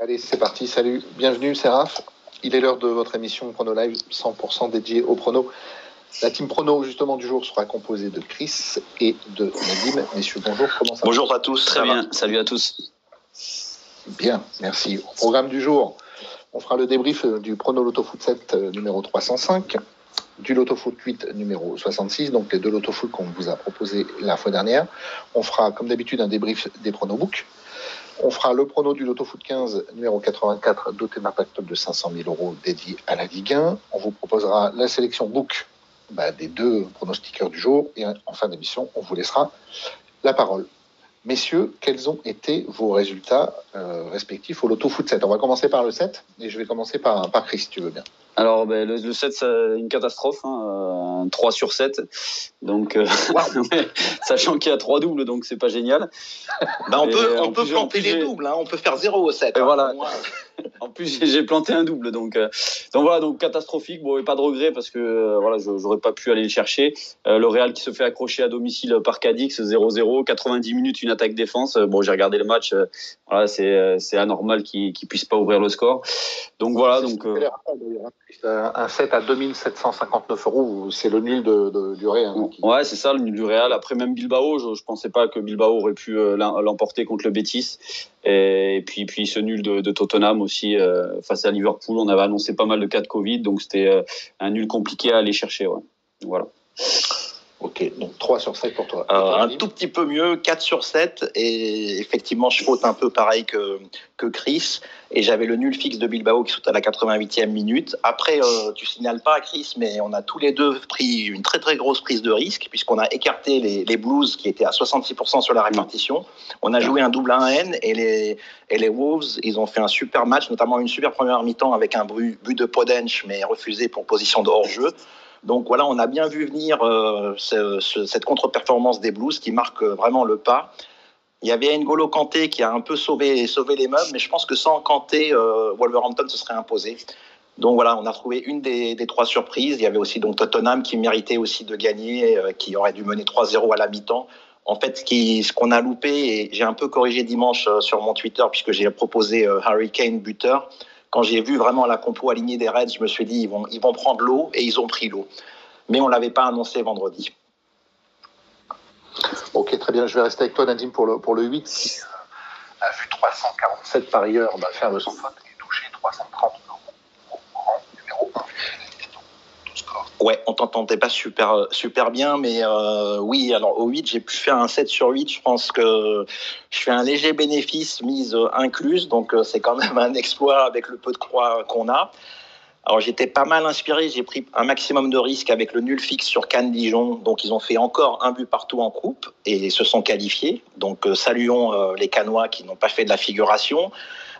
Allez, c'est parti. Salut, bienvenue, c'est Raph. Il est l'heure de votre émission Prono Live 100% dédiée au prono. La team prono justement du jour sera composée de Chris et de Nadim. Messieurs, bonjour. Comment ça bonjour à tous. Très bien. Salut à tous. Bien, merci. Au programme du jour, on fera le débrief du prono Loto Foot 7 euh, numéro 305, du Loto Foot 8 numéro 66, donc les deux Loto Foot qu'on vous a proposé la fois dernière. On fera comme d'habitude un débrief des pronobooks. On fera le prono du Loto Foot 15 numéro 84 doté d'un pactole de 500 000 euros dédié à la Ligue 1. On vous proposera la sélection book bah, des deux pronostiqueurs du jour et en fin d'émission, on vous laissera la parole. Messieurs, quels ont été vos résultats euh, respectifs au Loto Foot 7 On va commencer par le 7 et je vais commencer par, par Chris, si tu veux bien. Alors, ben, le, le 7, c'est une catastrophe. Hein, 3 sur 7. Donc, euh, sachant qu'il y a 3 doubles, donc c'est pas génial. Bah, on peut, on peut planter les doubles. Hein, on peut faire 0 au 7. Hein, voilà. en plus, j'ai planté un double. Donc, euh, donc voilà, donc catastrophique. Bon, et pas de regret parce que euh, voilà, j'aurais pas pu aller le chercher. le Real qui se fait accrocher à domicile par Cadix, 0-0. 90 minutes, une attaque défense. Bon, j'ai regardé le match. Voilà, c'est anormal qu'il qu puisse pas ouvrir le score. Donc voilà. Donc, un 7 à 2759 euros, c'est le nul de, du Real. Hein, ouais, c'est ça, le nul du Real. Après, même Bilbao, je, je pensais pas que Bilbao aurait pu euh, l'emporter contre le Betis. Et, puis, puis ce nul de, de Tottenham aussi euh, face à Liverpool. On avait annoncé pas mal de cas de Covid, donc c'était euh, un nul compliqué à aller chercher. Ouais. Voilà. Ok, donc 3 sur 7 pour toi. Euh, un tout petit peu mieux, 4 sur 7. Et effectivement, je faute un peu pareil que, que Chris. Et j'avais le nul fixe de Bilbao qui saute à la 88e minute. Après, euh, tu signales pas, Chris, mais on a tous les deux pris une très très grosse prise de risque, puisqu'on a écarté les, les Blues qui étaient à 66% sur la répartition. On a joué un double 1N et les, et les Wolves, ils ont fait un super match, notamment une super première mi-temps avec un but, but de Podench, mais refusé pour position de hors-jeu. Donc voilà, on a bien vu venir euh, ce, ce, cette contre-performance des Blues qui marque vraiment le pas. Il y avait N'Golo Kanté qui a un peu sauvé, sauvé les meubles, mais je pense que sans Kanté, euh, Wolverhampton se serait imposé. Donc voilà, on a trouvé une des, trois surprises. Il y avait aussi donc Tottenham qui méritait aussi de gagner, euh, qui aurait dû mener 3-0 à la mi-temps. En fait, ce qu'on a loupé, et j'ai un peu corrigé dimanche euh, sur mon Twitter puisque j'ai proposé euh, Harry Kane buteur quand j'ai vu vraiment la compo alignée des Reds, je me suis dit ils vont, ils vont prendre l'eau et ils ont pris l'eau. Mais on ne l'avait pas annoncé vendredi. Ok, très bien. Je vais rester avec toi, Nadim, pour le, pour le 8, qui a vu 347 parieurs bah, faire de son faute et toucher 330 euros au rang numéro 1. Ouais, on t'entendait pas super super bien, mais euh, oui, alors au 8, j'ai pu faire un 7 sur 8. Je pense que je fais un léger bénéfice mise incluse, donc euh, c'est quand même un exploit avec le peu de croix qu'on a. Alors j'étais pas mal inspiré, j'ai pris un maximum de risques avec le nul fixe sur Cannes Dijon, donc ils ont fait encore un but partout en coupe et se sont qualifiés. Donc euh, saluons euh, les Canois qui n'ont pas fait de la figuration.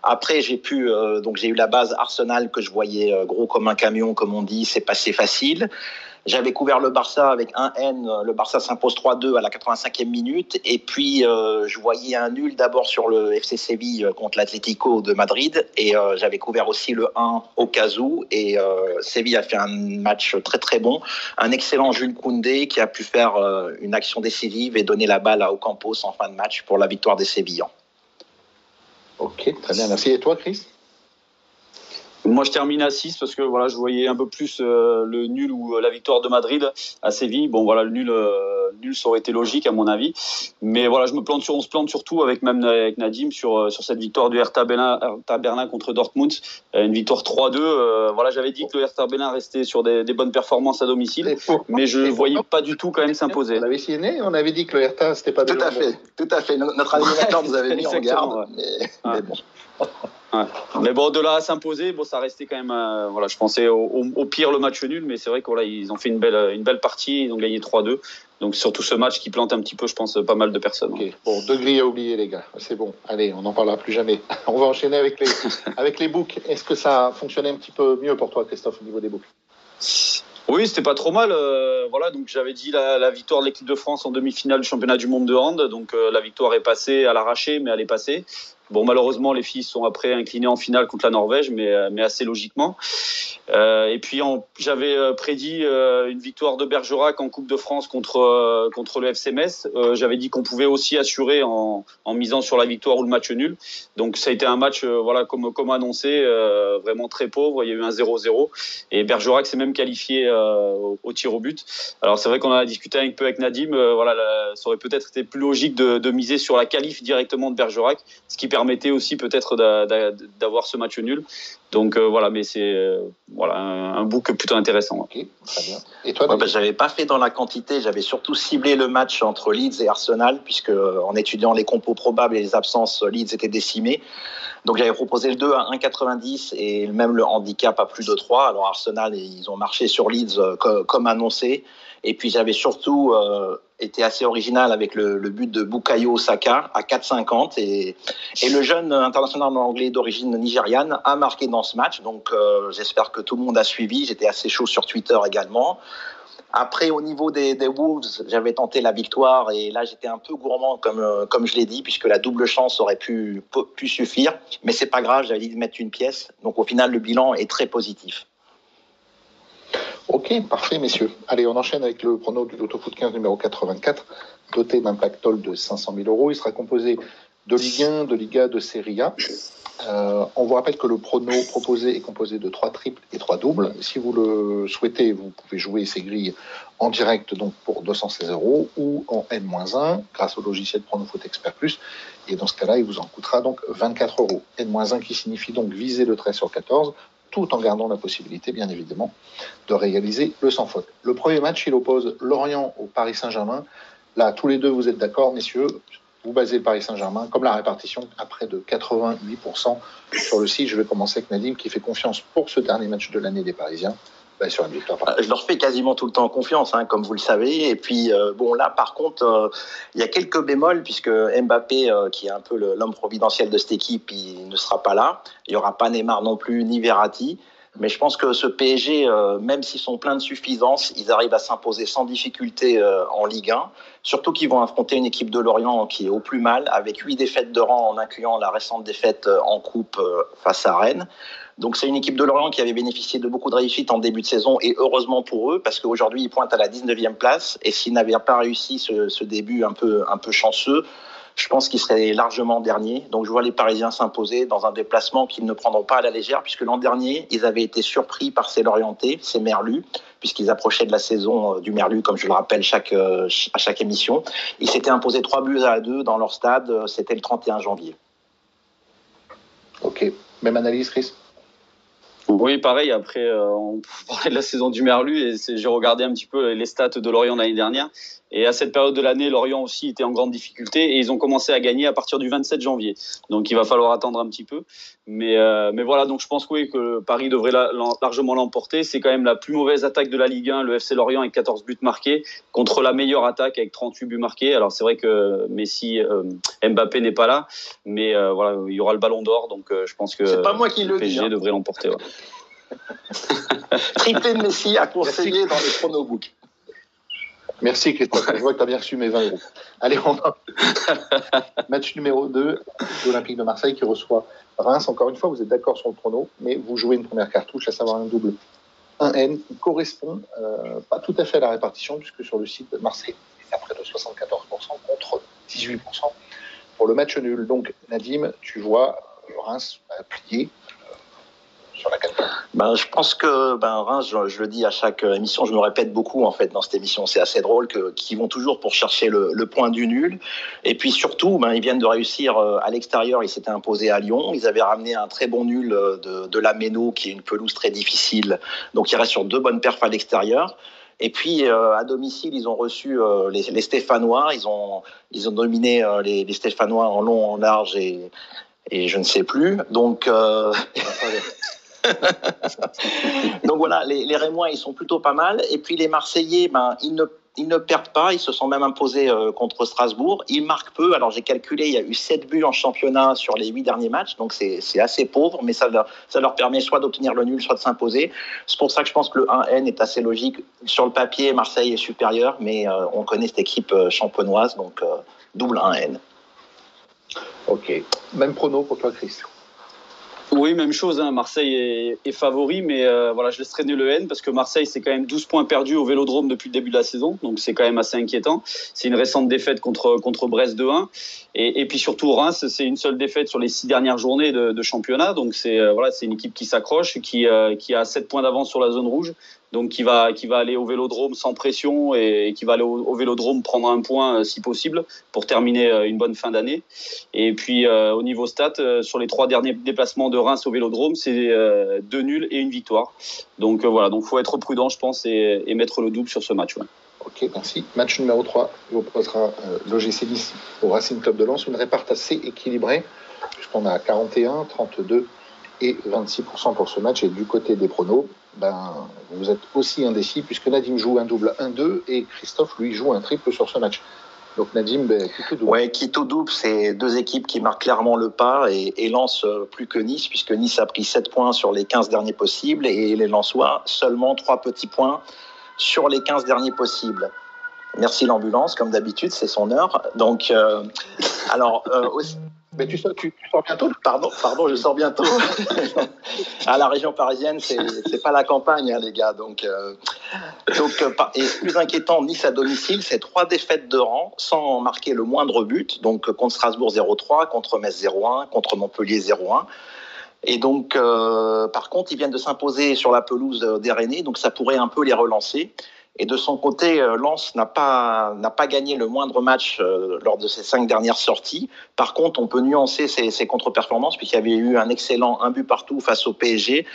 Après, j'ai pu, euh, donc j'ai eu la base Arsenal que je voyais euh, gros comme un camion, comme on dit, c'est passé facile. J'avais couvert le Barça avec un N. Le Barça s'impose 3-2 à la 85e minute. Et puis, euh, je voyais un nul d'abord sur le FC Séville contre l'Atlético de Madrid. Et euh, j'avais couvert aussi le 1 au cas. Et euh, Séville a fait un match très très bon. Un excellent Jules Koundé qui a pu faire euh, une action décisive et donner la balle à Ocampos en fin de match pour la victoire des Sévillans. Ok, très bien. Merci. Et toi, Chris? Moi, je termine à 6 parce que voilà, je voyais un peu plus euh, le nul ou euh, la victoire de Madrid à Séville. Bon, voilà, le nul, euh, nul, ça aurait été logique à mon avis. Mais voilà, je me plante sur, on se plante surtout avec même avec Nadim sur sur cette victoire du Hertha Berlin, Hertha Berlin contre Dortmund, une victoire 3-2. Euh, voilà, j'avais dit que le Hertha Berlin restait sur des, des bonnes performances à domicile, mais je ne voyais pas du tout quand même s'imposer. On avait signé, on avait dit que le Hertha c'était pas tout à fait, tout à fait. Notre animateur nous avait mis en garde, ouais. mais, ah. mais bon. Ouais. Mais bon, de là à s'imposer, bon, ça restait quand même. Euh, voilà, je pensais au, au, au, pire le match nul, mais c'est vrai qu'ils voilà, ils ont fait une belle, une belle partie, ils ont gagné 3-2. Donc surtout ce match qui plante un petit peu, je pense, pas mal de personnes. Okay. Bon, deux grilles à oublier, les gars. C'est bon. Allez, on n'en parlera plus jamais. on va enchaîner avec les, avec les books. Est-ce que ça a fonctionné un petit peu mieux pour toi, Christophe, au niveau des books? Oui, c'était pas trop mal. Euh, voilà, donc j'avais dit la, la, victoire de l'équipe de France en demi-finale du championnat du monde de hand. Donc euh, la victoire est passée à l'arraché, mais elle est passée. Bon, malheureusement, les filles sont après inclinées en finale contre la Norvège, mais, euh, mais assez logiquement. Euh, et puis, j'avais euh, prédit une victoire de Bergerac en Coupe de France contre, contre le FC j'avais dit qu'on pouvait aussi assurer en, en, misant sur la victoire ou le match nul. Donc, ça a été un match, voilà, comme, comme annoncé, vraiment très pauvre. Il y a eu un 0-0. Et Bergerac s'est même qualifié au, tir au but. Alors, c'est vrai qu'on a discuté un peu avec Nadim. voilà, ça aurait peut-être été plus logique de, de, miser sur la qualif directement de Bergerac, ce qui permettait aussi peut-être d'avoir ce match nul. Donc euh, voilà, mais c'est euh, voilà un, un, book plutôt intéressant. Ok, très bien. Et toi, ouais, bah, j'avais pas fait dans la quantité, j'avais surtout ciblé le match entre Leeds et Arsenal, puisque euh, en étudiant les compos probables et les absences, Leeds était décimé. Donc j'avais proposé le 2 à 1,90 et même le handicap à plus de 3. Alors Arsenal, ils ont marché sur Leeds comme annoncé. Et puis j'avais surtout euh, été assez original avec le, but de Bukayo Saka à 4,50 et, le jeune international anglais d'origine nigériane a marqué dans ce match. Donc euh, j'espère que tout le monde a suivi. J'étais assez chaud sur Twitter également. Après, au niveau des, Wolves, j'avais tenté la victoire et là, j'étais un peu gourmand, comme, euh, comme je l'ai dit, puisque la double chance aurait pu, pu suffire. Mais c'est pas grave, j'avais dit de mettre une pièce. Donc, au final, le bilan est très positif. Ok, parfait, messieurs. Allez, on enchaîne avec le prono du Loto Foot 15 numéro 84, doté d'un pactole de 500 000 euros. Il sera composé de Ligue 1, de Liga, de Serie A. Euh, on vous rappelle que le prono proposé est composé de trois triples et trois doubles. Si vous le souhaitez, vous pouvez jouer ces grilles en direct donc pour 216 euros ou en N-1 grâce au logiciel Pronofoot Expert Plus. Et dans ce cas-là, il vous en coûtera donc 24 euros. N-1 qui signifie donc viser le 13 sur 14 tout en gardant la possibilité, bien évidemment, de réaliser le sans faute. Le premier match, il oppose Lorient au Paris Saint-Germain. Là, tous les deux, vous êtes d'accord, messieurs Vous basez Paris Saint-Germain, comme la répartition à près de 88% sur le site. Je vais commencer avec Nadim, qui fait confiance pour ce dernier match de l'année des Parisiens. Euh, je leur fais quasiment tout le temps confiance, hein, comme vous le savez. Et puis, euh, bon, là, par contre, euh, il y a quelques bémols, puisque Mbappé, qui est un peu l'homme providentiel de cette équipe, il ne sera pas là. Il n'y aura pas Neymar non plus, ni Verratti. Mais je pense que ce PSG, même s'ils sont pleins de suffisance, ils arrivent à s'imposer sans difficulté en Ligue 1. Surtout qu'ils vont affronter une équipe de Lorient qui est au plus mal, avec huit défaites de rang en incluant la récente défaite en coupe face à Rennes. Donc c'est une équipe de Lorient qui avait bénéficié de beaucoup de réussite en début de saison et heureusement pour eux parce qu'aujourd'hui ils pointent à la 19e place et s'ils n'avaient pas réussi ce, début un peu, un peu chanceux, je pense qu'ils seraient largement derniers. Donc je vois les Parisiens s'imposer dans un déplacement qu'ils ne prendront pas à la légère puisque l'an dernier ils avaient été surpris par ces Lorientais, ces Merlus puisqu'ils approchaient de la saison euh, du Merlu, comme je le rappelle euh, à chaque émission. Ils s'étaient imposés 3 buts à 2 dans leur stade, euh, c'était le 31 janvier. Ok, même analyse Chris? Oui, pareil. Après, euh, on parlait de la saison du Merlu et j'ai regardé un petit peu les stats de Lorient l'année dernière. Et à cette période de l'année, Lorient aussi était en grande difficulté et ils ont commencé à gagner à partir du 27 janvier. Donc il va falloir attendre un petit peu. Mais, euh, mais voilà, donc je pense que, oui, que Paris devrait la, la, largement l'emporter. C'est quand même la plus mauvaise attaque de la Ligue 1, le FC Lorient avec 14 buts marqués, contre la meilleure attaque avec 38 buts marqués. Alors c'est vrai que Messi, euh, Mbappé n'est pas là, mais euh, voilà, il y aura le ballon d'or. Donc euh, je pense que pas moi qui le, le PSG dis, hein. devrait l'emporter. Ouais. Triplé de Messi à conseiller dans les chronobooks. Merci Christophe, je vois que tu as bien reçu mes 20 euros. Allez, on a match numéro 2 l'Olympique de Marseille qui reçoit Reims. Encore une fois, vous êtes d'accord sur le chrono, mais vous jouez une première cartouche, à savoir un double 1N qui correspond euh, pas tout à fait à la répartition, puisque sur le site de Marseille, c'est à près de 74% contre 18% pour le match nul. Donc, Nadim, tu vois Reims plier sur la ben, je pense que ben, Reims, je, je, le dis à chaque émission, je me répète beaucoup en fait dans cette émission. C'est assez drôle que qu'ils vont toujours pour chercher le, le, point du nul. Et puis surtout, ben, ils viennent de réussir euh, à l'extérieur. Ils s'étaient imposés à Lyon. Ils avaient ramené un très bon nul euh, de, de la Méno, qui est une pelouse très difficile. Donc ils restent sur deux bonnes perfs à l'extérieur. Et puis euh, à domicile, ils ont reçu euh, les, les, Stéphanois. Ils ont ils ont dominé euh, les, les, Stéphanois en long, en large et et je ne sais plus. Donc Donc voilà, les, les, Rémois, ils sont plutôt pas mal. Et puis les Marseillais, ben, ils, ne, ils ne perdent pas. Ils se sont même imposés euh, contre Strasbourg. Ils marquent peu. Alors j'ai calculé, il y a eu 7 buts en championnat sur les 8 derniers matchs. Donc c'est assez pauvre, mais ça, ça leur permet soit d'obtenir le nul, soit de s'imposer. C'est pour ça que je pense que le 1N est assez logique. Sur le papier, Marseille est supérieur, mais euh, on connaît cette équipe euh, champenoise, donc double 1N. Ok. Même prono pour toi, Chris oui, même chose. Hein. Marseille est, favori, mais euh, voilà, je laisse traîner le N parce que Marseille, c'est quand même 12 points perdus au Vélodrome depuis le début de la saison, donc c'est quand même assez inquiétant. C'est une récente défaite contre contre Brest 2-1, et, et, puis surtout Reims, c'est une seule défaite sur les six dernières journées de, de championnat, donc c'est euh, voilà, c'est une équipe qui s'accroche, qui euh, qui a 7 points d'avance sur la zone rouge, donc qui va qui va aller au Vélodrome sans pression et, qui va aller au, Vélodrome prendre un point si possible pour terminer une bonne fin d'année. Et puis au niveau stat, sur les trois derniers déplacements de Reims au Vélodrome, c'est euh, deux nuls et une victoire. Donc euh, voilà, donc faut être prudent, je pense, et, mettre le double sur ce match. Ok, merci. Match numéro 3, il euh, l'OGC Nice au Racing Club de Lens, une répartie assez équilibrée, puisqu'on a 41, 32 et 26% pour ce match. Et du côté des pronos, ben, vous êtes aussi indécis, puisque Nadim joue un double 1-2 et Christophe, lui, joue un triple sur ce match. Donc Nadim, ben, Quito Double? Ouais, Quito Double, c'est deux équipes qui marquent clairement le pas et, et lancent euh, plus que Nice, puisque Nice a pris 7 points sur les 15 derniers possibles et les Lensois seulement 3 petits points sur les 15 derniers possibles. Merci l'ambulance, comme d'habitude, c'est son heure. Donc, euh, alors, euh, aussi, mais tu sors, tu, sors bientôt? Pardon, pardon, je sors bientôt. à la région parisienne, c'est pas la campagne, hein, les gars. Donc, euh, donc euh, et plus inquiétant, Nice à domicile, c'est trois défaites de rang sans marquer le moindre but. Donc contre Strasbourg 0-3, contre Metz 0-1, contre Montpellier 0-1. Et donc, par contre, ils viennent de s'imposer sur la pelouse d'Irénée, donc ça pourrait un peu les relancer. Et de son côté, euh, Lens n'a pas, gagné le moindre match euh, lors de ses cinq dernières sorties. Par contre, on peut nuancer ses, contre-performances puisqu'il y avait eu un excellent un but partout face au PSG.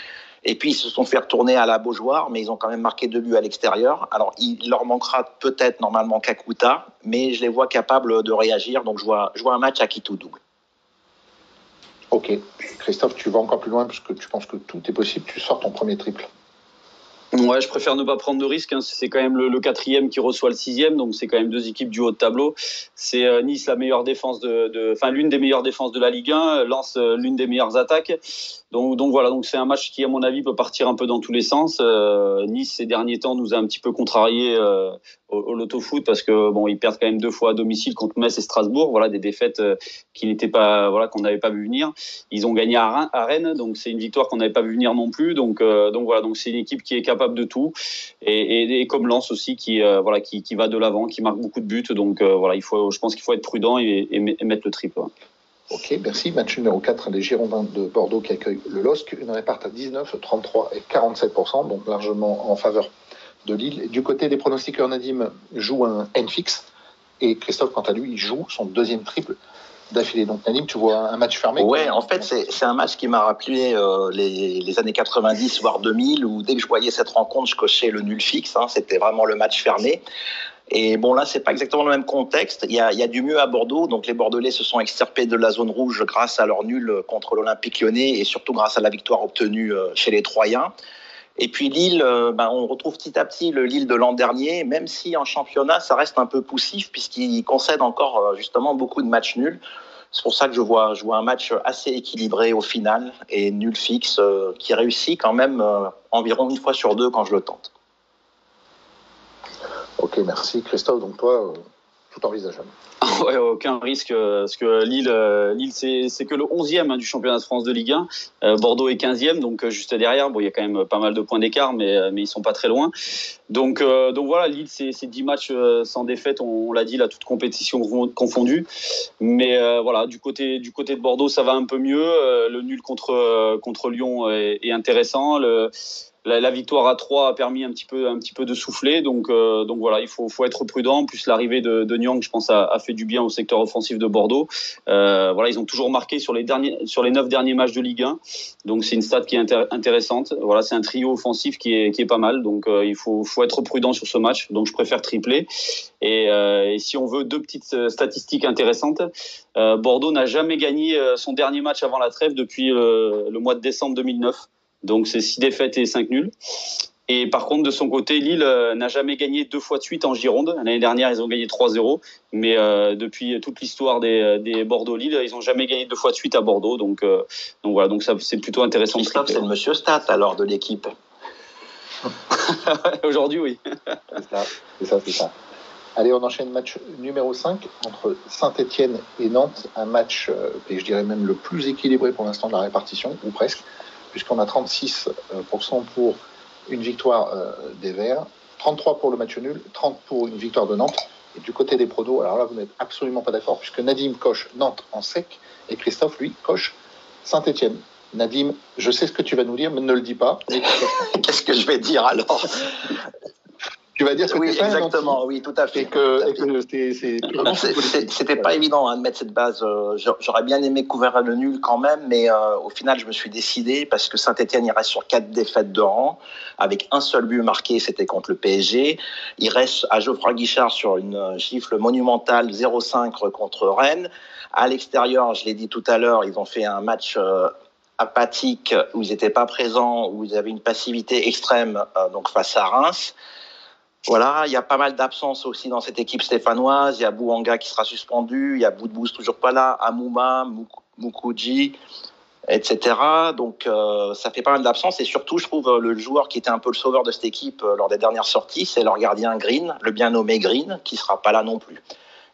Et puis ils se sont fait retourner à la Beaujoire, mais ils ont quand même marqué deux buts à l'extérieur. Alors il leur manquera peut-être normalement Kakuta, mais je les vois capables de réagir. Donc je vois, je vois un match à qui tout double. Ok. Christophe, tu vas encore plus loin puisque tu penses que tout est possible. Tu sors ton premier triple. Ouais, je préfère ne pas prendre de risques. Hein. C'est quand même le, quatrième qui reçoit le sixième, donc c'est quand même deux équipes du haut de tableau. C'est euh, Nice la meilleure défense de, enfin l'une des meilleures défenses de la Ligue 1, lance euh, l'une des meilleures attaques. Donc, voilà, donc c'est un match qui à mon avis peut partir un peu dans tous les sens. Euh, nice ces derniers temps nous a un petit peu contrarié au, loto foot parce que bon ils perdent quand même deux fois à domicile contre Metz et Strasbourg. Voilà des défaites qui n'étaient pas, voilà qu'on n'avait pas vu venir. Ils ont gagné à, Rennes, donc c'est une victoire qu'on n'avait pas vu venir non plus. Donc donc voilà, donc c'est une équipe qui est capable de tout. Et, comme Lance aussi, qui, euh, voilà, qui, va de l'avant, qui marque beaucoup de buts. Donc euh, voilà, il faut, je pense qu'il faut être prudent et, mettre le triple. Ok, merci. Match numéro 4 des Girondins de Bordeaux qui accueille le LOSC. Une réparte à 19, 33 et 47%, donc largement en faveur de Lille. Du côté des pronostiqueurs, Nadim joue un N-fix. Et Christophe, quant à lui, il joue son deuxième triple d'affilée. Donc, Nadim, tu vois un match fermé Ouais, en fait, c'est un match qui m'a rappelé euh, les, années 90, voire 2000, où dès que je voyais cette rencontre, je cochais le nul fixe. Hein. C'était vraiment le match fermé. Et bon, là, c'est pas exactement le même contexte. Il y, a, il y, a, du mieux à Bordeaux. Donc, les Bordelais se sont extirpés de la zone rouge grâce à leur nul contre l'Olympique lyonnais et surtout grâce à la victoire obtenue euh, chez les Troyens. Et puis Lille, euh, ben, on retrouve petit à petit le Lille de l'an dernier, même si en championnat, ça reste un peu poussif puisqu'il concède encore euh, justement beaucoup de matchs nuls. C'est pour ça que je vois, je un match assez équilibré au final et nul fixe euh, qui réussit quand même environ une fois sur deux quand je le tente. Ok, merci Christophe. Donc toi, tout envisageable. aucun risque, euh, parce que Lille, euh, Lille c'est que le 11e hein, du championnat de France de Ligue 1. Euh, Bordeaux est 15e, donc juste derrière. Bon, il y a quand même pas mal de points d'écart, mais, mais ils sont pas très loin. Donc, donc voilà, Lille, c'est 10 matchs sans défaite, on, l'a dit, là, toute compétition confondue. Mais voilà, du côté, du côté de Bordeaux, ça va un peu mieux. le nul contre, contre Lyon est, intéressant. La, victoire à 3 a permis un petit peu, de souffler. Donc, euh, voilà, il faut, être prudent. En plus, l'arrivée de, de Nyang, je pense, a, fait du bien au secteur offensif de Bordeaux. Euh, voilà, ils ont toujours marqué sur les derniers, sur les neuf derniers matchs de Ligue 1. Donc, c'est une stat qui est intéressante. Voilà, c'est un trio offensif qui est, pas mal. Donc, euh, il faut, être prudent sur ce match. Donc, je préfère tripler. Et si on veut deux petites statistiques intéressantes, Bordeaux n'a jamais gagné son dernier match avant la trêve depuis le mois de décembre 2009. Donc c'est 6 défaites et 5 nuls. Et par contre, de son côté, Lille euh, n'a jamais gagné deux fois de suite en Gironde. L'année dernière, ils ont gagné 3-0. Mais euh, depuis toute l'histoire des, euh, des Bordeaux-Lille, ils n'ont jamais gagné deux fois de suite à Bordeaux. Donc, donc voilà, donc ça, c'est plutôt intéressant. Christophe, c'est le monsieur Stat alors de l'équipe. Aujourd'hui, oui. c'est ça, c'est ça, Allez, on enchaîne match numéro 5 entre Saint-Etienne et Nantes. Un match, et je dirais même le plus équilibré pour l'instant de la répartition, ou presque, puisqu'on a 36% pour une victoire euh, des Verts, 33 pour le match nul, 30 pour une victoire de Nantes. Et du côté des pronos, alors là, vous n'êtes absolument pas d'accord, puisque Nadim coche Nantes en sec et Christophe, lui, coche Saint-Etienne. Nadim, je sais ce que tu vas nous dire, mais ne le dis pas. Qu'est-ce que je vais dire alors? Tu vas dire ce que oui, exactement, oui, tout à fait. Et que, c'était pas évident hein, de mettre cette base. Euh, j'aurais bien aimé couvrir le nul quand même, mais euh, au final, je me suis décidé parce que Saint-Etienne, il reste sur quatre défaites de rang, avec un seul but marqué, c'était contre le PSG. Il reste à Geoffroy Guichard sur une chiffre monumentale 0-5 contre Rennes. À l'extérieur, je l'ai dit tout à l'heure, ils ont fait un match euh, apathique où ils n'étaient pas présents, où ils avaient une passivité extrême donc face à Reims. Voilà, il y a pas mal d'absences aussi dans cette équipe stéphanoise. Il y a Bouanga qui sera suspendu, il y a Boudbous toujours pas là, Amouma, Mukouji, etc. Donc euh, ça fait pas mal d'absences et surtout je trouve le joueur qui était un peu le sauveur de cette équipe euh, lors des dernières sorties, c'est leur gardien Green, le bien nommé Green, qui sera pas là non plus.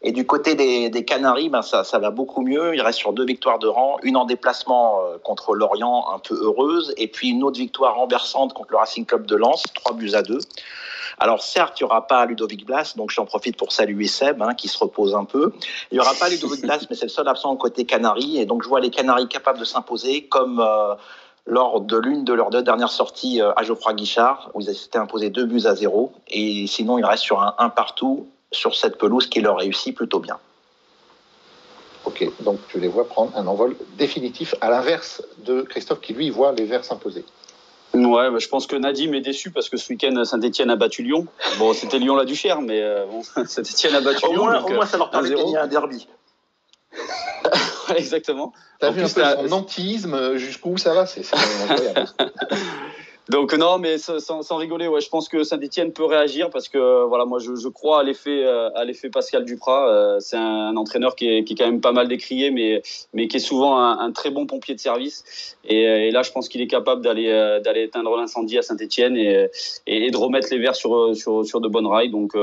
Et du côté des, Canaries, ben ça, va beaucoup mieux. Il reste sur deux victoires de rang, une en déplacement euh, contre Lorient, un peu heureuse, et puis une autre victoire renversante contre le Racing Club de Lens, trois buts à deux. Alors certes, il n'y aura pas Ludovic Blas, donc j'en profite pour saluer Seb, hein, qui se repose un peu. Il n'y aura pas Ludovic Blas, mais c'est le seul absent côté Canaries, et donc je vois les Canaries capables de s'imposer comme... Euh, lors de l'une de leurs deux dernières sorties euh, à Geoffroy Guichard, où ils s'étaient imposés deux buts à zéro. Et sinon, ils restent sur un 1 partout sur cette pelouse qui leur réussit plutôt bien. Ok, donc tu les vois prendre un envol définitif à l'inverse de Christophe qui lui voit les Verts s'imposer. Ouais, bah, je pense que Nadim est déçu parce que ce week-end Saint-Etienne a battu Lyon. Bon, c'était Lyon la Duchère, mais euh, bon, Saint-Etienne a battu au Lyon. Moins, au moins, ça leur permet de gagner un derby. ouais, exactement. T'as vu un peu son antiisme jusqu'où ça va C'est incroyable. Donc non, mais sans, rigoler, ouais, je pense que Saint-Etienne peut réagir parce que voilà, moi je, crois à l'effet euh, à l'effet Pascal Duprat. Euh, c'est un, entraîneur qui est, qui est, quand même pas mal décrié, mais mais qui est souvent un, très bon pompier de service. Et, et là, je pense qu'il est capable d'aller euh, d'aller éteindre l'incendie à Saint-Etienne et, et, de remettre les Verts sur sur sur de bonnes rails. Donc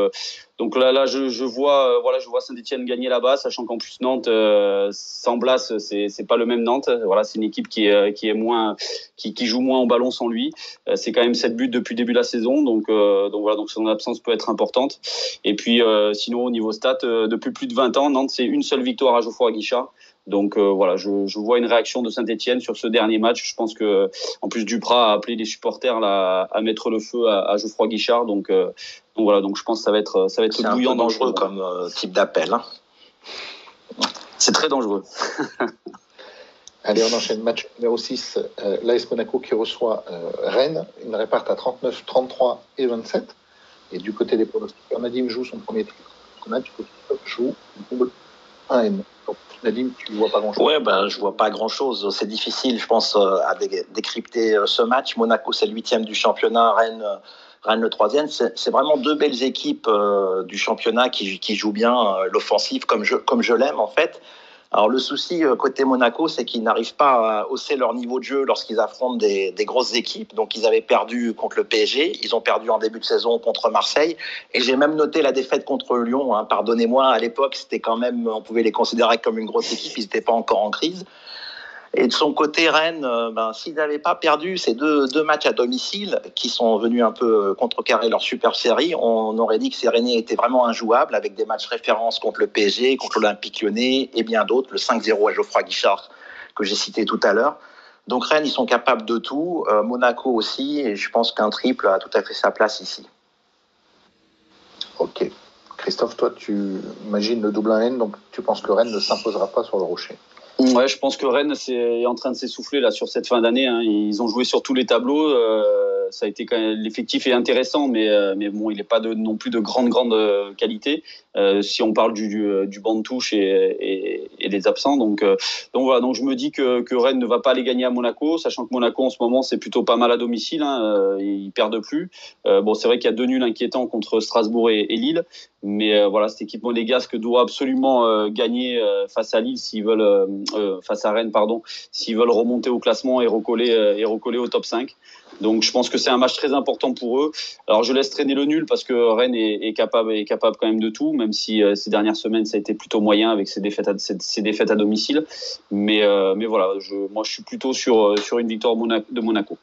donc là, là, je, je vois, euh, voilà, je vois Saint-Etienne gagner là-bas, sachant qu'en plus Nantes, euh, sans Blas, c'est c'est pas le même Nantes. Voilà, c'est une équipe qui est qui est moins, qui, qui joue moins au ballon sans lui. Euh, c'est quand même 7 buts depuis le début de la saison, donc donc voilà, donc son absence peut être importante. Et puis sinon au niveau stat, depuis plus de 20 ans, Nantes c'est une seule victoire à Geoffroy Guichard. Donc euh, voilà, je, je, vois une réaction de Saint-Etienne sur ce dernier match. Je pense que en plus Duprat a appelé les supporters là, à mettre le feu à, à Geoffroy Guichard. Donc, euh, donc, voilà, donc je pense que ça va être ça va être bouillant dangereux comme euh, type d'appel. Hein. C'est très dangereux. Allez, on enchaîne match numéro 6. Euh, L'AS Monaco qui reçoit Rennes. Une réparte à 39, 33 et 27. Et du côté des pronostics, Nadim joue son premier match. Joue double 1 M. Nadim, tu vois pas grand-chose Ouais, ben, je vois pas grand-chose. C'est difficile, je pense, euh, à décrypter euh, ce match. Monaco, c'est le huitième du championnat. Rennes, euh, Rennes le troisième. C'est vraiment deux belles équipes du championnat qui, qui jouent bien l'offensive comme je, comme je l'aime, en fait. Alors le souci euh, côté Monaco, c'est qu'ils n'arrivent pas à hausser leur niveau de jeu lorsqu'ils affrontent des, des, grosses équipes. Donc ils avaient perdu contre le PSG, ils ont perdu en début de saison contre Marseille, et j'ai même noté la défaite contre Lyon. Hein. Pardonnez-moi, à l'époque, c'était quand même, on pouvait les considérer comme une grosse équipe, ils n'étaient pas encore en crise. Et de son côté, Rennes, euh, ben, s'ils n'avaient pas perdu ces deux, matchs à domicile qui sont venus un peu contrecarrer leur super série, on aurait dit que ces Rennais étaient vraiment injouables avec des matchs références contre le PSG, contre l'Olympique lyonnais et bien d'autres, le 5-0 à Geoffroy Guichard que j'ai cité tout à l'heure. Donc Rennes, ils sont capables de tout, euh, Monaco aussi, et je pense qu'un triple a tout à fait sa place ici. Ok. Christophe, toi, tu imagines le double 1N, donc tu penses que Rennes ne s'imposera pas sur le rocher? Ouais, je pense que Rennes est en train de s'essouffler là sur cette fin d'année. Hein. Ils ont joué sur tous les tableaux. Euh, ça a été quand l'effectif est intéressant, mais euh, mais bon, il n'est pas de, non plus de grande grande euh, qualité. Euh, si on parle du, du, du, banc de touche et, et, et des absents, donc donc voilà. Donc je me dis que, que Rennes ne va pas les gagner à Monaco, sachant que Monaco en ce moment c'est plutôt pas mal à domicile. Hein. Ils perdent plus. bon, c'est vrai qu'il y a deux nuls inquiétants contre Strasbourg et, Lille, mais voilà, cette équipe monégasque doit absolument gagner face à Lille s'ils veulent euh, face à Rennes, pardon, s'ils veulent remonter au classement et recoller, euh, et recoller au top 5. Donc je pense que c'est un match très important pour eux. Alors je laisse traîner le nul parce que Rennes est, capable, est capable quand même de tout, même si euh, ces dernières semaines ça a été plutôt moyen avec ses défaites à, domicile. Mais, euh, mais voilà, je, moi je suis plutôt sur, euh, sur une victoire de Monaco.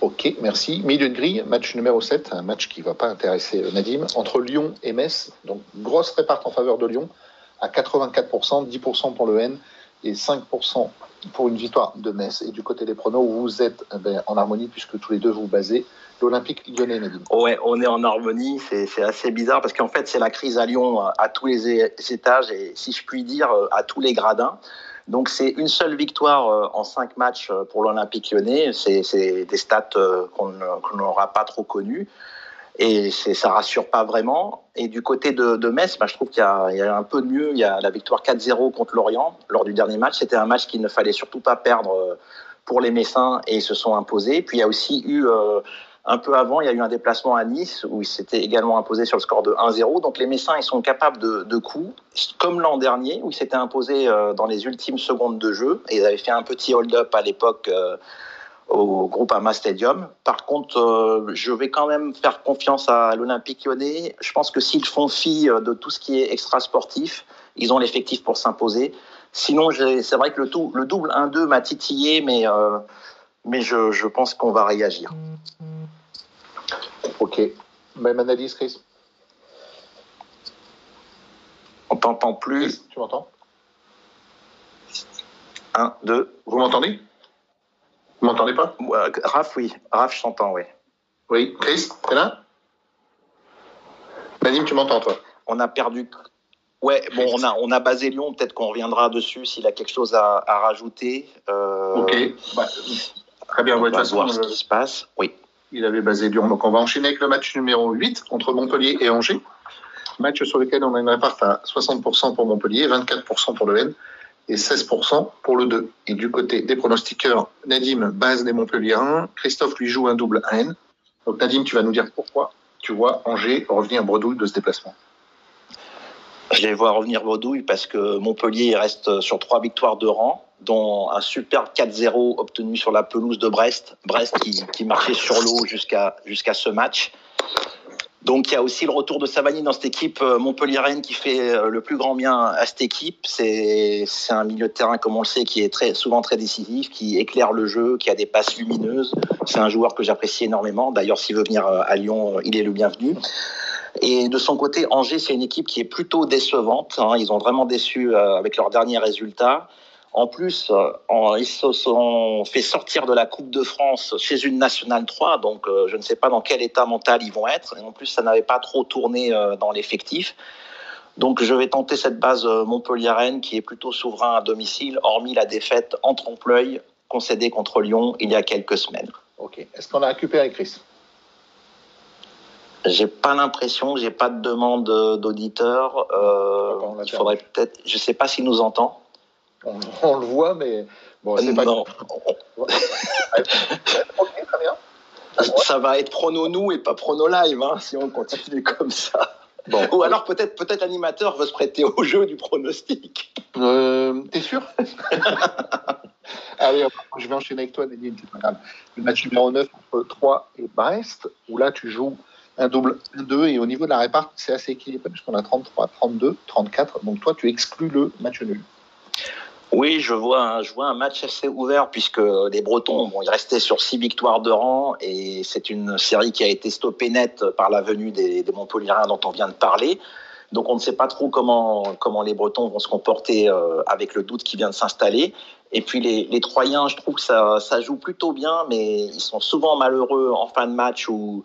Ok, merci. Milieu de grille, match numéro 7, un match qui ne va pas intéresser Nadim, entre Lyon et Metz. Donc grosse réparte en faveur de Lyon à 84%, 10% pour le N et 5% pour une victoire de Metz. Et du côté des pronos, vous êtes eh ben, en harmonie puisque tous les deux vous basez l'Olympique lyonnais, Nadim. Ouais, on est en harmonie. C'est assez bizarre parce qu'en fait, c'est la crise à Lyon à tous les étages et, si je puis dire, à tous les gradins. Donc c'est une seule victoire euh, en cinq matchs euh, pour l'Olympique lyonnais. C'est des stats euh, qu'on n'aura pas trop connues et ça rassure pas vraiment. Et du côté de, Metz, bah, je trouve qu'il y, a un peu de mieux. Il y a la victoire 4-0 contre Lorient lors du dernier match. C'était un match qu'il ne fallait surtout pas perdre pour les Messins et ils se sont imposés. Puis il y a aussi eu un peu avant, il y a eu un déplacement à Nice où il s'était également imposé sur le score de 1-0. Donc les Messins, ils sont capables de, coups, comme l'an dernier où ils s'étaient imposés euh, dans les ultimes secondes de jeu. Et ils avaient fait un petit hold-up à l'époque euh, au groupe Ama Stadium. Par contre, euh, je vais quand même faire confiance à l'Olympique lyonnais. Je pense que s'ils font fi de tout ce qui est extra-sportif, ils ont l'effectif pour s'imposer. Sinon, c'est vrai que le, tout, le double 1-2 m'a titillé, mais, mais je, je pense qu'on va réagir. Ok. Même analyse, Chris? On t'entend plus. tu m'entends? 1, 2. Vous m'entendez? Vous m'entendez pas? Raph, oui. Raph, je t'entends, oui. Oui. Chris, t'es là? Nadim, tu m'entends, toi? On a perdu. Ouais, bon, on a, on a basé Lyon. Peut-être qu'on reviendra dessus s'il a quelque chose à, rajouter. Euh, ok. Bah, très bien. On va voir ce qui se passe. Oui il avait basé Lyon. Donc on va enchaîner avec le match numéro 8 entre Montpellier et Angers. Match sur lequel on a une réparte à 60% pour Montpellier, 24% pour le N et 16% pour le 2. Et du côté des pronostiqueurs, Nadim base des Montpelliérains, Christophe lui joue un double N. Donc Nadim, tu vas nous dire pourquoi tu vois Angers revenir bredouille de ce déplacement. Je les vois revenir bredouille parce que Montpellier reste sur trois victoires de rang dont un superbe 4-0 obtenu sur la pelouse de Brest. Brest qui, marchait sur l'eau jusqu'à jusqu'à ce match. Donc il y a aussi le retour de Savani dans cette équipe euh, Montpellier-Rennes qui fait euh, le plus grand bien à cette équipe. C'est un milieu de terrain, comme on le sait, qui est souvent très décisif, qui éclaire le jeu, qui a des passes lumineuses. C'est un joueur que j'apprécie énormément. D'ailleurs, s'il veut venir euh, à Lyon, il est le bienvenu. Et de son côté, Angers, c'est une équipe qui est plutôt décevante. Hein. Ils ont vraiment déçu avec leurs derniers résultats. En plus, euh, ils se sont fait sortir de la Coupe de France chez une nationale 3, donc euh, je ne sais pas dans quel état mental ils vont être. Et en plus, ça n'avait pas trop tourné euh, dans l'effectif. Donc je vais tenter cette base Montpellier-Rennes qui est plutôt souverain à domicile, hormis la défaite en trompe-l'œil concédée contre Lyon il y a quelques semaines. Ok. Est-ce qu'on a récupéré Chris? J'ai pas l'impression, j'ai pas de demande d'auditeur. Euh, il faudrait peut-être, je sais pas s'il nous entend. On, le voit, mais bon, c'est pas. Non. Ça va être prono nous et pas prono live, hein, si on continue comme ça. Bon. Ou alors peut-être peut-être l'animateur veut se prêter au jeu du pronostic. Euh, T'es sûr? Allez, je vais enchaîner avec toi, Nadine, c'est pas grave. Le match numéro 9 entre 3 et Brest, où là tu joues un double 2 et au niveau de la réparte, c'est assez équilibré puisqu'on a 33, 32, 34. Donc toi, tu exclus le match nul. Oui, je vois, un, je un match assez ouvert puisque les Bretons, bon, ils restaient sur six victoires de rang et c'est une série qui a été stoppée net par la venue des, des dont on vient de parler. Donc on ne sait pas trop comment, comment les Bretons vont se comporter euh, avec le doute qui vient de s'installer. Et puis les, les Troyens, je trouve que ça, ça joue plutôt bien, mais ils sont souvent malheureux en fin de match ou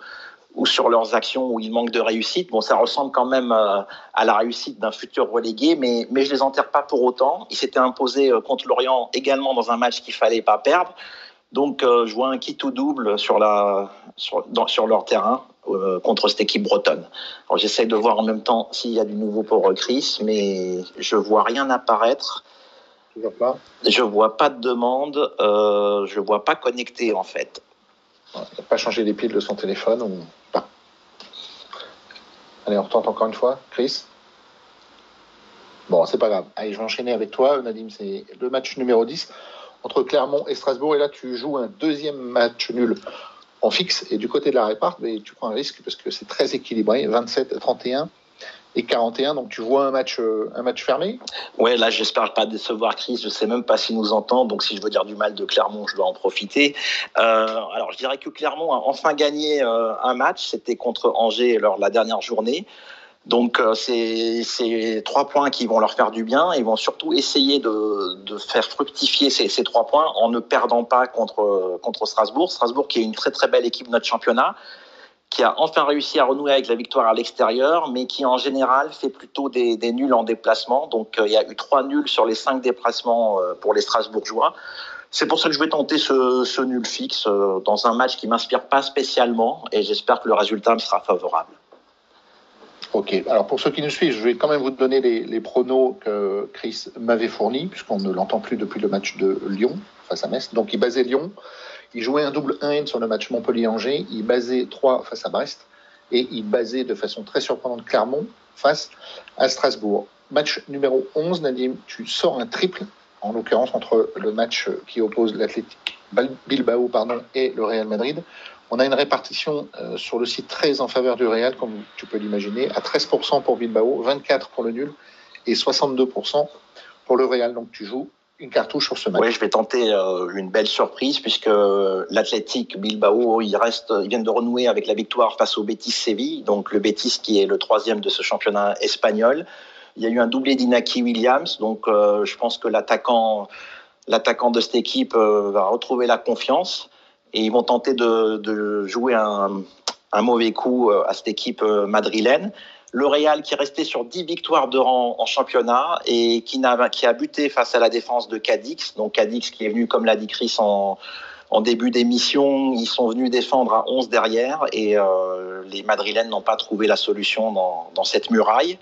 ou sur leurs actions où ils manquent de réussite. Bon, ça ressemble quand même euh, à la réussite d'un futur relégué, mais, mais je les enterre pas pour autant. Ils s'étaient imposés euh, contre l'Orient également dans un match qu'il fallait pas perdre. Donc, euh, je vois un kit ou double sur, la, sur, dans, sur leur terrain contre cette équipe bretonne. Alors, j'essaie de voir en même temps s'il y a du nouveau pour Chris, mais je vois rien apparaître. Tu vois pas Je vois pas de demande. je vois pas connecté en fait. Il n'a pas changé les piles de son téléphone ou. Allez, on retente encore une fois. Chris Bon, c'est pas grave. Allez, je vais enchaîner avec toi, Nadim. C'est le match numéro 10 entre Clermont et Strasbourg. Et là, tu joues un deuxième match nul en fixe. Et du côté de la réparte, mais tu prends un risque parce que c'est très équilibré, 27-31 et 41. Donc tu vois un match, euh, un match fermé. Ouais, là j'espère pas décevoir Chris. Je sais même pas s'il nous entend. Donc si je veux dire du mal de Clermont, je dois en profiter. Euh, alors je dirais que Clermont a enfin gagné euh, un match. C'était contre Angers lors de la dernière journée. Donc c'est trois points qui vont leur faire du bien. Ils vont surtout essayer de, de faire fructifier ces, ces, trois points en ne perdant pas contre, contre Strasbourg. Strasbourg qui est une très très belle équipe de notre championnat, qui a enfin réussi à renouer avec la victoire à l'extérieur, mais qui en général fait plutôt des, nuls en déplacement. Donc euh, il y a eu trois nuls sur les cinq déplacements euh, pour les Strasbourgeois. C'est pour ça que je vais tenter ce, nul fixe dans un match qui m'inspire pas spécialement et j'espère que le résultat me sera favorable. Ok, alors pour ceux qui nous suivent, je vais quand même vous donner les, les pronos que Chris m'avait fournis, puisqu'on ne l'entend plus depuis le match de Lyon face à Metz. Donc il basait Lyon, il jouait un double 1 sur le match Montpellier-Angers, il basait 3 face à Brest, et il basait de façon très surprenante Clermont face à Strasbourg. Match numéro 11, Nadim, tu sors un triple, en l'occurrence entre le match qui oppose l'Athletic Bilbao pardon, et le Real Madrid. On a une répartition euh, sur le site très en faveur du Real, comme tu peux l'imaginer, à 13% pour Bilbao, 24% pour le nul et 62% pour le Real. Donc tu joues une cartouche sur ce match. Oui, je vais tenter euh, une belle surprise puisque l'Athletic Bilbao, il reste, ils viennent de renouer avec la victoire face au Betis Séville, donc le Betis qui est le troisième de ce championnat espagnol. Il y a eu un doublé d'Inaki Williams, donc euh, je pense que l'attaquant, de cette équipe euh, va retrouver la confiance et ils vont tenter de, jouer un, mauvais coup euh, à cette équipe euh, madrilène. Le Real qui est resté sur 10 victoires de rang en championnat et qui a, buté face à la défense de Cadix. Donc Cadix qui est venu, comme l'a dit Chris en, début d'émission, ils sont venus défendre à 11 derrière et euh, les Madrilènes n'ont pas trouvé la solution dans, cette muraille.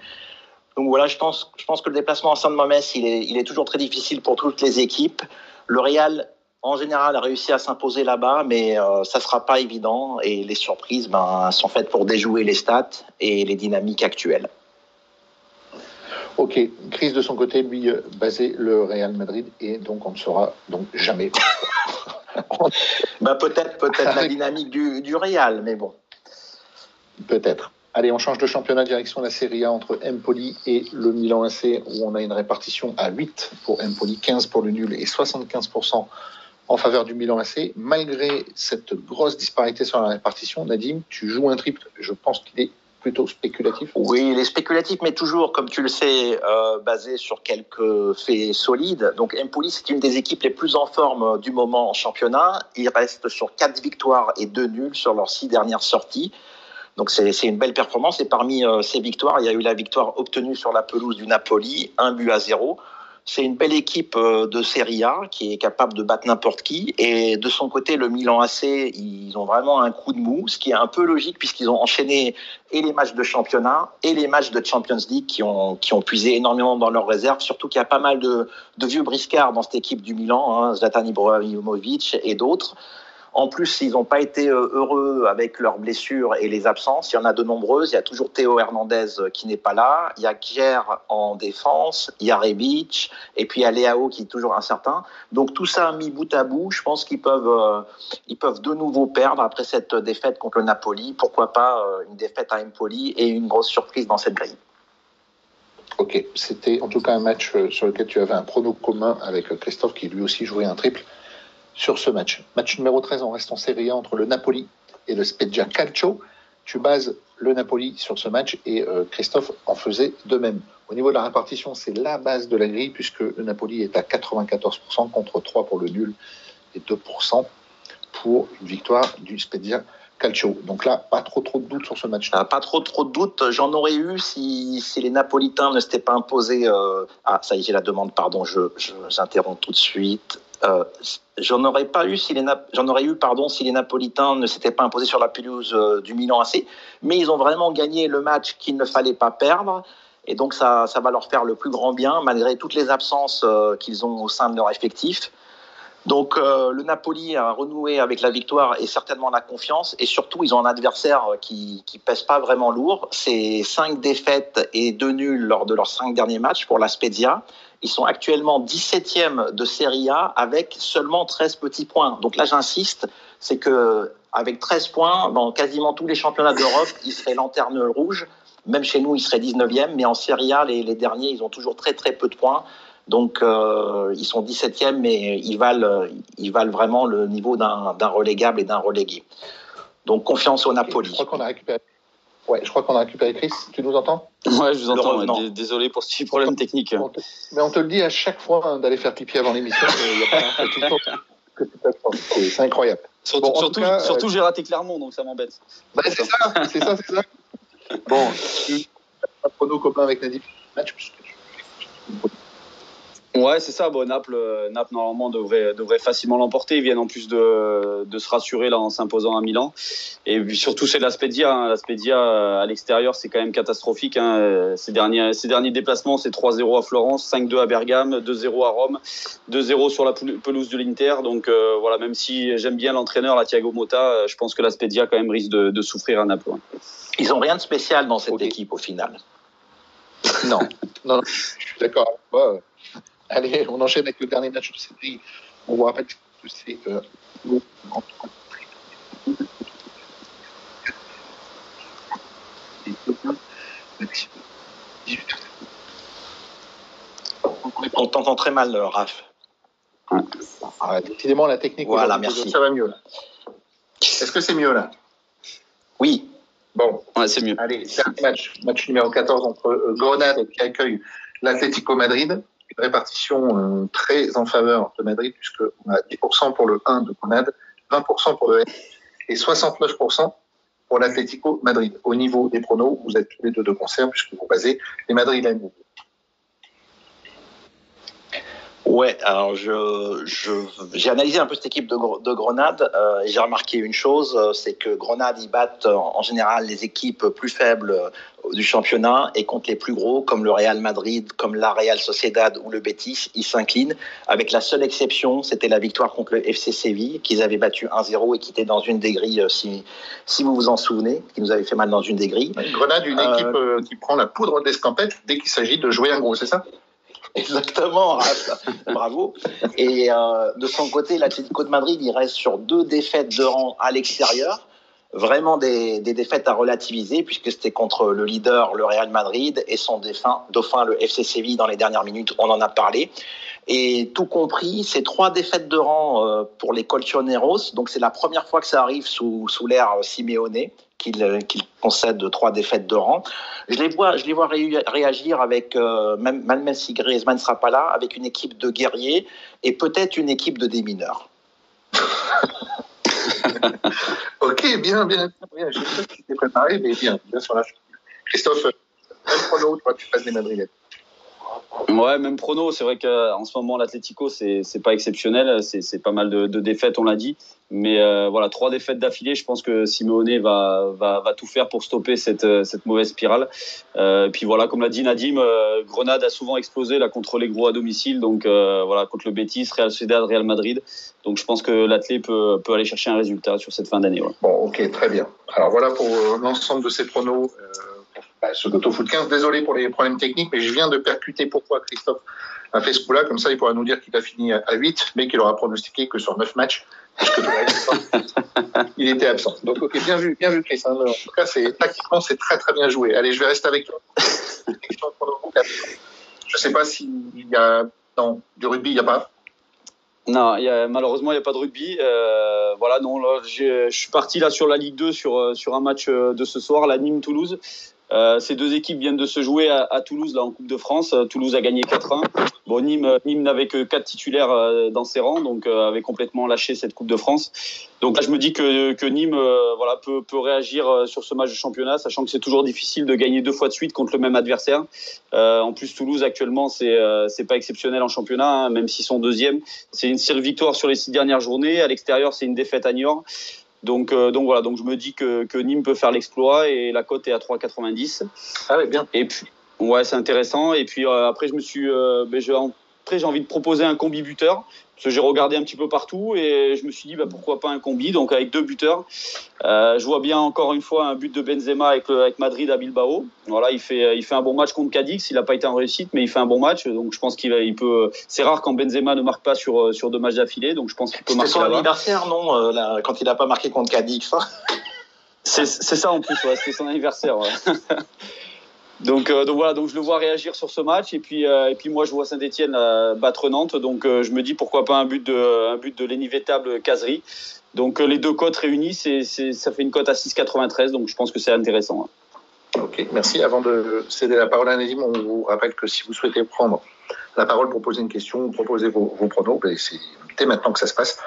Donc voilà, je pense, que le déplacement en Saint-Mamès, il est, il est toujours très difficile pour toutes les équipes. Le Real en général, a réussi à s'imposer là-bas, mais euh, ça sera pas évident et les surprises ben, sont faites pour déjouer les stats et les dynamiques actuelles. Ok, Chris de son côté, lui, euh, basé le Real Madrid et donc on ne saura donc jamais. ben, peut-être peut-être la dynamique du, du Real, mais bon. Peut-être. Allez, on change de championnat direction la Serie A entre Empoli et le Milan AC où on a une répartition à 8 pour Empoli, 15 pour le nul et 75% en faveur du Milan AC. Malgré cette grosse disparité sur la répartition, Nadim, tu joues un triple. Je pense qu'il est plutôt spéculatif. Oui, il est spéculatif, mais toujours, comme tu le sais, euh, basé sur quelques faits solides. Donc Empoli, c'est une des équipes les plus en forme du moment en championnat. Ils restent sur quatre victoires et deux nuls sur leurs six dernières sorties. Donc c'est une belle performance. Et parmi euh, ces victoires, il y a eu la victoire obtenue sur la pelouse du Napoli, un but à zéro. C'est une belle équipe euh, de Serie A qui est capable de battre n'importe qui. Et de son côté, le Milan AC, ils ont vraiment un coup de mou, ce qui est un peu logique puisqu'ils ont enchaîné et les matchs de championnat et les matchs de Champions League qui ont, qui ont puisé énormément dans leurs réserves. Surtout qu'il y a pas mal de, de vieux briscards dans cette équipe du Milan, hein, Zlatan Ibrahimovic et d'autres. En plus, ils n'ont pas été euh, heureux avec leurs blessures et les absences. Il y en a de nombreuses. Il y a toujours Théo Hernandez euh, qui n'est pas là. Il y a Kier en défense. Il y a Rebic. Et puis il y a qui est toujours incertain. Donc tout ça mis bout à bout, je pense qu'ils peuvent, euh, ils peuvent de nouveau perdre après cette défaite contre le Napoli. Pourquoi pas une défaite à Empoli et une grosse surprise dans cette grille. Ok, c'était en tout cas un match sur lequel tu avais un prono commun avec Christophe qui lui aussi jouait un triple sur ce match. Match numéro 13, on reste en Serie A entre le Napoli et le Spezia Calcio. Tu bases le Napoli sur ce match et euh, Christophe en faisait de même. Au niveau de la répartition, c'est la base de la grille puisque le Napoli est à 94% contre 3 pour le nul et 2% pour une victoire du Spezia Calcio. Donc là, pas trop trop de doutes sur ce match. Ah, pas trop trop de doutes. J'en aurais eu si, les Napolitains ne s'étaient pas imposés. Euh... Ah, ça y est, j'ai la demande. Pardon, je, j'interromps tout de suite. Euh, j'en aurais pas eu si les j'en aurais eu pardon si les Napolitains ne s'étaient pas imposés sur la pelouse euh, du Milan AC, mais ils ont vraiment gagné le match qu'il ne fallait pas perdre et donc ça, ça va leur faire le plus grand bien malgré toutes les absences euh, qu'ils ont au sein de leur effectif. Donc le Napoli a renoué avec la victoire et certainement la confiance et surtout ils ont un adversaire qui qui pèse pas vraiment lourd. C'est cinq défaites et deux nuls lors de leurs cinq derniers matchs pour la Spezia ils sont actuellement 17e de Serie A avec seulement 13 petits points. Donc là, j'insiste, c'est que avec 13 points, dans quasiment tous les championnats d'Europe, ils seraient lanterne rouge. Même chez nous, ils seraient 19e, mais en Serie A, les, les derniers, ils ont toujours très très peu de points. Donc, euh, ils sont 17e, mais ils valent, ils valent vraiment le niveau d'un relégable et d'un relégué. Donc, confiance au Napoli. Je crois qu'on a récupéré. Ouais, je crois qu'on a récupéré Chris. Tu nous entends? Ouais, je vous entends. Désolé pour ce petit problème technique. mais on te le dit à chaque fois hein, d'aller faire pipi avant l'émission. C'est incroyable. Surtout, surtout, surtout euh, j'ai raté Clermont, donc ça m'embête. Bah, c'est ça, c'est ça, c'est ça. Bon, pas prono commun avec Nadine match, Ouais, c'est ça. Bon, Naples, euh, Naples normalement devrait, devrait facilement l'emporter. Ils viennent en plus de, de se rassurer là en s'imposant à Milan. Et puis surtout, c'est l'Aspedia. Hein. L'Aspedia euh, à l'extérieur, c'est quand même catastrophique. Hein. Ces, derniers, ces derniers déplacements, c'est 3-0 à Florence, 5-2 à Bergame, 2-0 à Rome, 2-0 sur la pelouse de l'Inter. Donc euh, voilà, même si j'aime bien l'entraîneur, la Thiago Motta, je pense que l'Aspedia quand même risque de, de, souffrir à Naples. Ils ont rien de spécial dans cette équipe au final. Non, non, je suis d'accord Allez, on enchaîne avec le dernier match de cette série. On vous rappelle que c'est euh, on t'entend très mal, Raph. Ah, décidément, la technique. Voilà, merci. Ça va mieux. Est-ce que c'est mieux là? Oui. Bon, ouais, c'est mieux. Allez, c'est un match, match numéro 14 entre euh, Grenade qui accueille l'Atlético Madrid une répartition euh, très en faveur de Madrid, puisqu'on a 10% pour le 1 de Grenade, 20% pour le N et 69% pour l'Atlético Madrid. Au niveau des pronos, vous êtes tous les deux de concert, puisque vous basez les Madrilènes. Ouais, alors je, j'ai analysé un peu cette équipe de, de Grenade euh, et j'ai remarqué une chose, euh, c'est que Grenade ils battent en, général les équipes plus faibles euh, du championnat et contre les plus gros comme le Real Madrid, comme la Real Sociedad ou le Betis, ils s'inclinent. Avec la seule exception, c'était la victoire contre le FC Séville qu'ils avaient battu 1-0 et qui était dans une des grilles, si, si vous vous en souvenez, qui nous avait fait mal dans une des grilles. Grenade, une équipe qui prend la poudre d'escampette dès qu'il s'agit de jouer un gros, c'est ça? Exactement, bravo. Et euh, de son côté, l'Atlético de Madrid, il reste sur deux défaites de rang à l'extérieur. Vraiment des, des, défaites à relativiser, puisque c'était contre le leader, le Real Madrid, et son défunt, dauphin, le FC Séville, dans les dernières minutes, on en a parlé. Et tout compris, c'est trois défaites de rang euh, pour les Colchoneros. Donc c'est la première fois que ça arrive sous, sous l'ère Simeone qu'il concède trois défaites de rang. Je les vois, je les vois réagir avec, euh, même, si Griezmann ne sera pas là, avec une équipe de guerriers et peut-être une équipe de démineurs. ok, bien, bien, bien. Je sais que tu t'es préparé, mais bien, bien sur la Christophe, même prono, toi, tu fasses des madrilènes. Ouais, même prono. C'est vrai qu'en ce moment, l'Atlético, c'est pas exceptionnel. C'est pas mal de, défaites, on l'a dit. Mais euh, voilà, trois défaites d'affilée. Je pense que Simeone va, va, va, tout faire pour stopper cette, cette mauvaise spirale. Euh, puis voilà, comme l'a dit Nadim, euh, Grenade a souvent explosé là contre les gros à domicile. Donc euh, voilà, contre le Betis, Real Sociedad, Real Madrid. Donc je pense que l'Atlé peut, peut aller chercher un résultat sur cette fin d'année. Bon, ok, très bien. Alors voilà pour l'ensemble de ces pronos. Bah, sur l'autofoot 15. Désolé pour les problèmes techniques, mais je viens de percuter pourquoi Christophe a fait ce coup-là. Comme ça, il pourra nous dire qu'il a fini à 8, mais qu'il aura pronostiqué que sur 9 matchs, il était absent. Donc, ok, bien vu, bien vu, Chris. Hein. En tout cas, c'est, tactiquement, c'est très, très bien joué. Allez, je vais rester avec toi. Je ne sais pas s'il y a, non, du rugby, il n'y a pas? Non, malheureusement, il n'y a pas de rugby. Euh, voilà, non, je suis parti là sur la Ligue 2 sur, euh, sur un match euh, de ce soir, la Nîmes-Toulouse. Euh, ces deux équipes viennent de se jouer à, à, Toulouse là en Coupe de France. Euh, Toulouse a gagné 4-1. Bon, Nîmes, euh, Nîmes n'avait que quatre titulaires dans ses rangs, donc avait complètement lâché cette Coupe de France. Donc là, je me dis que, que Nîmes voilà, peut, peut réagir sur ce match de championnat, sachant que c'est toujours difficile de gagner deux fois de suite contre le même adversaire. en plus, Toulouse actuellement, c'est c'est pas exceptionnel en championnat, hein, même s'ils sont deuxième. C'est une seule victoire sur les six dernières journées. À l'extérieur, c'est une défaite à Niort. Donc, euh, donc voilà, donc je me dis que, que Nîmes peut faire l'exploit et la cote est à 3,90. Ah oui, bien. Et puis, ouais, c'est intéressant. Et puis euh, après, je me suis, euh, ben, après, j'ai envie de proposer un combi buteur. Parce que j'ai regardé un petit peu partout et je me suis dit bah, pourquoi pas un combi, donc avec deux buteurs. Euh, je vois bien encore une fois un but de Benzema avec, avec Madrid à Bilbao. Voilà, il fait, il fait un bon match contre Cadix. Il n'a pas été en réussite, mais il fait un bon match. Donc je pense qu'il il peut. C'est rare quand Benzema ne marque pas sur, sur deux matchs d'affilée, donc je pense qu'il peut marquer. C'est son anniversaire, non euh, là, Quand il n'a pas marqué contre Cadix. Hein? C'est ça en plus, ouais, c'était son anniversaire. Ouais. Donc, euh, donc, voilà, donc je le vois réagir sur ce match et puis euh, et puis moi je vois Saint-Étienne euh, battre Nantes, donc je me dis pourquoi pas un but de un but de l'inévitable caserie. Donc les deux cotes réunies, c'est ça fait une cote à 6,93, donc je pense que c'est intéressant. Hein. Ok, merci. Avant de céder la parole à Nadim, on vous rappelle que si vous souhaitez prendre la parole pour poser une question proposer vos, vos pronos, ben, c'est dès maintenant que ça se passe.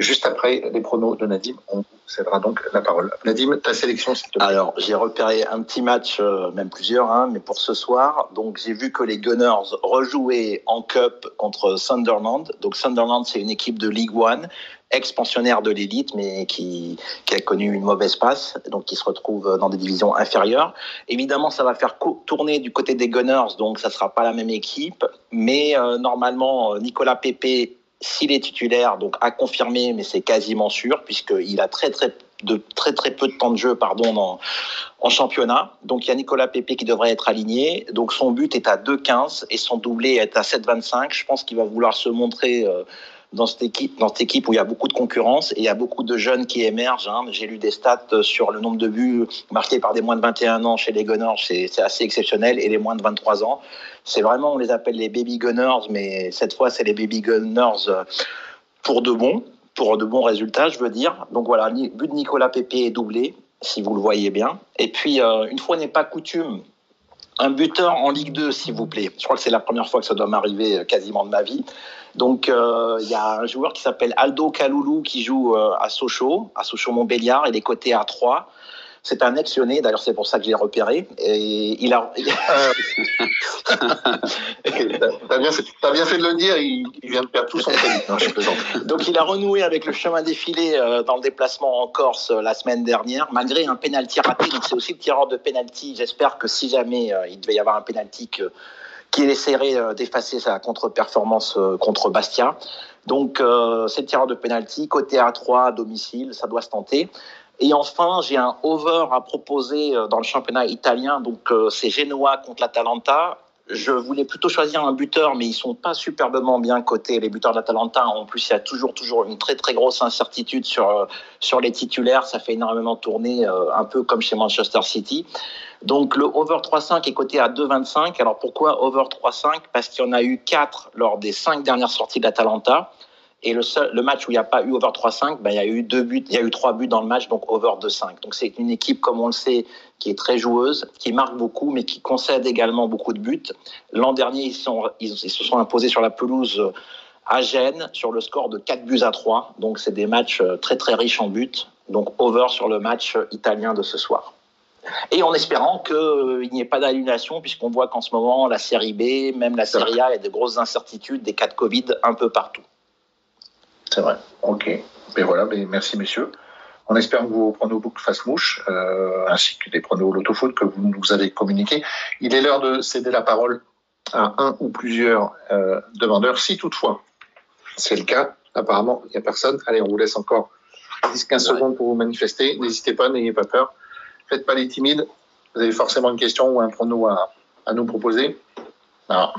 Juste après les pronos de Nadim, on cédera donc la parole. Nadim, ta sélection, s'il te plaît. Alors, j'ai repéré un petit match, euh, même plusieurs, hein, mais pour ce soir. Donc, j'ai vu que les Gunners rejouaient en Cup contre Sunderland. Donc, Sunderland, c'est une équipe de League One, expansionnaire de l'élite, mais qui, a connu une mauvaise passe, donc qui se retrouve dans des divisions inférieures. Évidemment, ça va faire tourner du côté des Gunners, donc ça sera pas la même équipe. Mais euh, normalement, Nicolas Pepe s'il est titulaire, donc à confirmer, mais c'est quasiment sûr, puisqu'il a très très de très très peu de temps de jeu pardon en championnat. Donc il y a Nicolas Pepe qui devrait être aligné. Donc son but est à 2,15 et son doublé est à 7,25. Je pense qu'il va vouloir se montrer euh, dans cette équipe, dans cette équipe où il y a beaucoup de concurrence et il y a beaucoup de jeunes qui émergent. Hein. J'ai lu des stats sur le nombre de buts marqués par des moins de 21 ans chez les Gunners, c'est assez exceptionnel, et les moins de 23 ans. C'est vraiment, on les appelle les baby Gunners, mais cette fois, c'est les baby Gunners euh, pour de bons, pour de bons résultats, je veux dire. Donc voilà, but de Nicolas Pepe est doublé, si vous le voyez bien. Et puis, euh, une fois n'est pas coutume, un buteur en Ligue 2, s'il vous plaît. Je crois que c'est la première fois que ça doit m'arriver euh, quasiment de ma vie. Donc, euh, il y a un joueur qui s'appelle Aldo Kaloulou qui joue euh, à Sochaux, à Sochaux-Montbéliard. Il est coté à 3. C'est un ex d'ailleurs c'est pour ça que j'ai repéré. Et il a. T'as bien, fait de le dire. Il, vient de perdre tout son crédit. Donc il a renoué avec le chemin défilé euh, dans le déplacement en Corse la semaine dernière, malgré un penalty raté. Donc c'est aussi le tireur de penalty. J'espère que si jamais il devait y avoir un penalty que qui essaierait d'effacer sa contre-performance contre Bastia. Donc, c'est le tireur de penalty, côté A3, à domicile, ça doit se tenter. Et enfin, j'ai un over à proposer euh, dans le championnat italien. Donc, euh, c'est Genoa contre l'Atalanta. Je voulais plutôt choisir un buteur, mais ils sont pas superbement bien cotés, les buteurs de l'Atalanta. En plus, il y a toujours, toujours une très, très grosse incertitude sur, euh, sur les titulaires. Ça fait énormément tourner, un peu comme chez Manchester City. Donc, le over 3.5 est coté à 2.25. Alors, pourquoi over 3.5 Parce qu'il y en a eu 4 lors des 5 dernières sorties de l'Atalanta. Et le, seul, le match où il n'y a pas eu over 3-5, ben, il y a eu deux buts, il y a eu trois buts dans le match, donc over 2-5. Donc c'est une équipe, comme on le sait, qui est très joueuse, qui marque beaucoup, mais qui concède également beaucoup de buts. L'an dernier, ils, se sont imposés sur la pelouse à Gênes sur le score de 4 buts à 3. Donc c'est des matchs euh, très très riches en buts. Donc over sur le match italien de ce soir. Et en espérant qu'il euh, n'y ait pas d'annulation, puisqu'on voit qu'en ce moment, la série B, même la série A, il y a de grosses incertitudes, des cas de Covid un peu partout. C'est vrai. Ok. Mais ben voilà, mais ben merci messieurs. On espère que vos pronos fassent mouche, euh, ainsi que des pronos loto-foot que vous nous avez communiqués. Il est l'heure de céder la parole à un ou plusieurs euh, demandeurs, si toutefois c'est le cas. Apparemment, il n'y a personne. Allez, on vous laisse encore 10-15 secondes pour vous manifester. N'hésitez pas, n'ayez pas peur. Faites pas les timides. Vous avez forcément une question ou un prono à, à nous proposer. Alors,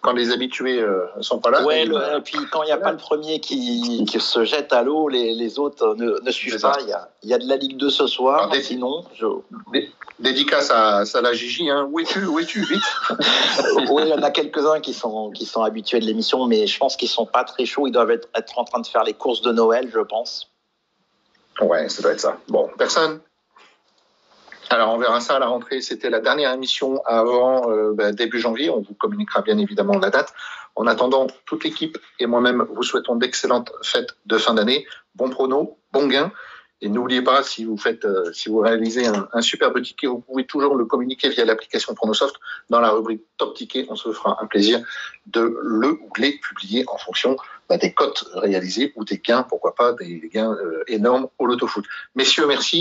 quand les habitués euh, sont pas là. Ouais, le, puis quand il n'y a pas le premier qui, qui se jette à l'eau, les, les, autres ne, ne suivent pas. Il y, a, il y, a, de la Ligue 2 ce soir. Alors, sinon, je... dédicace à, à la Gigi. Hein. Où es-tu Où es-tu Vite. oui, il y en a quelques-uns qui sont, qui sont habitués de l'émission, mais je pense qu'ils sont pas très chauds. Ils doivent être, être en train de faire les courses de Noël, je pense. Ouais, ça doit être ça. Bon, personne? Alors on verra ça à la rentrée. C'était la dernière émission avant euh, ben, début janvier. On vous communiquera bien évidemment la date. En attendant, toute l'équipe et moi-même vous souhaitons d'excellentes fêtes de fin d'année. Bon prono, bon gain. Et n'oubliez pas, si vous faites, euh, si vous réalisez un, superbe ticket, vous pouvez toujours le communiquer via l'application Pronosoft dans la rubrique Top Ticket. On se fera un plaisir de le ou les publier en fonction ben, des cotes réalisées ou des gains, pourquoi pas, des gains euh, énormes au loto foot. Messieurs, merci.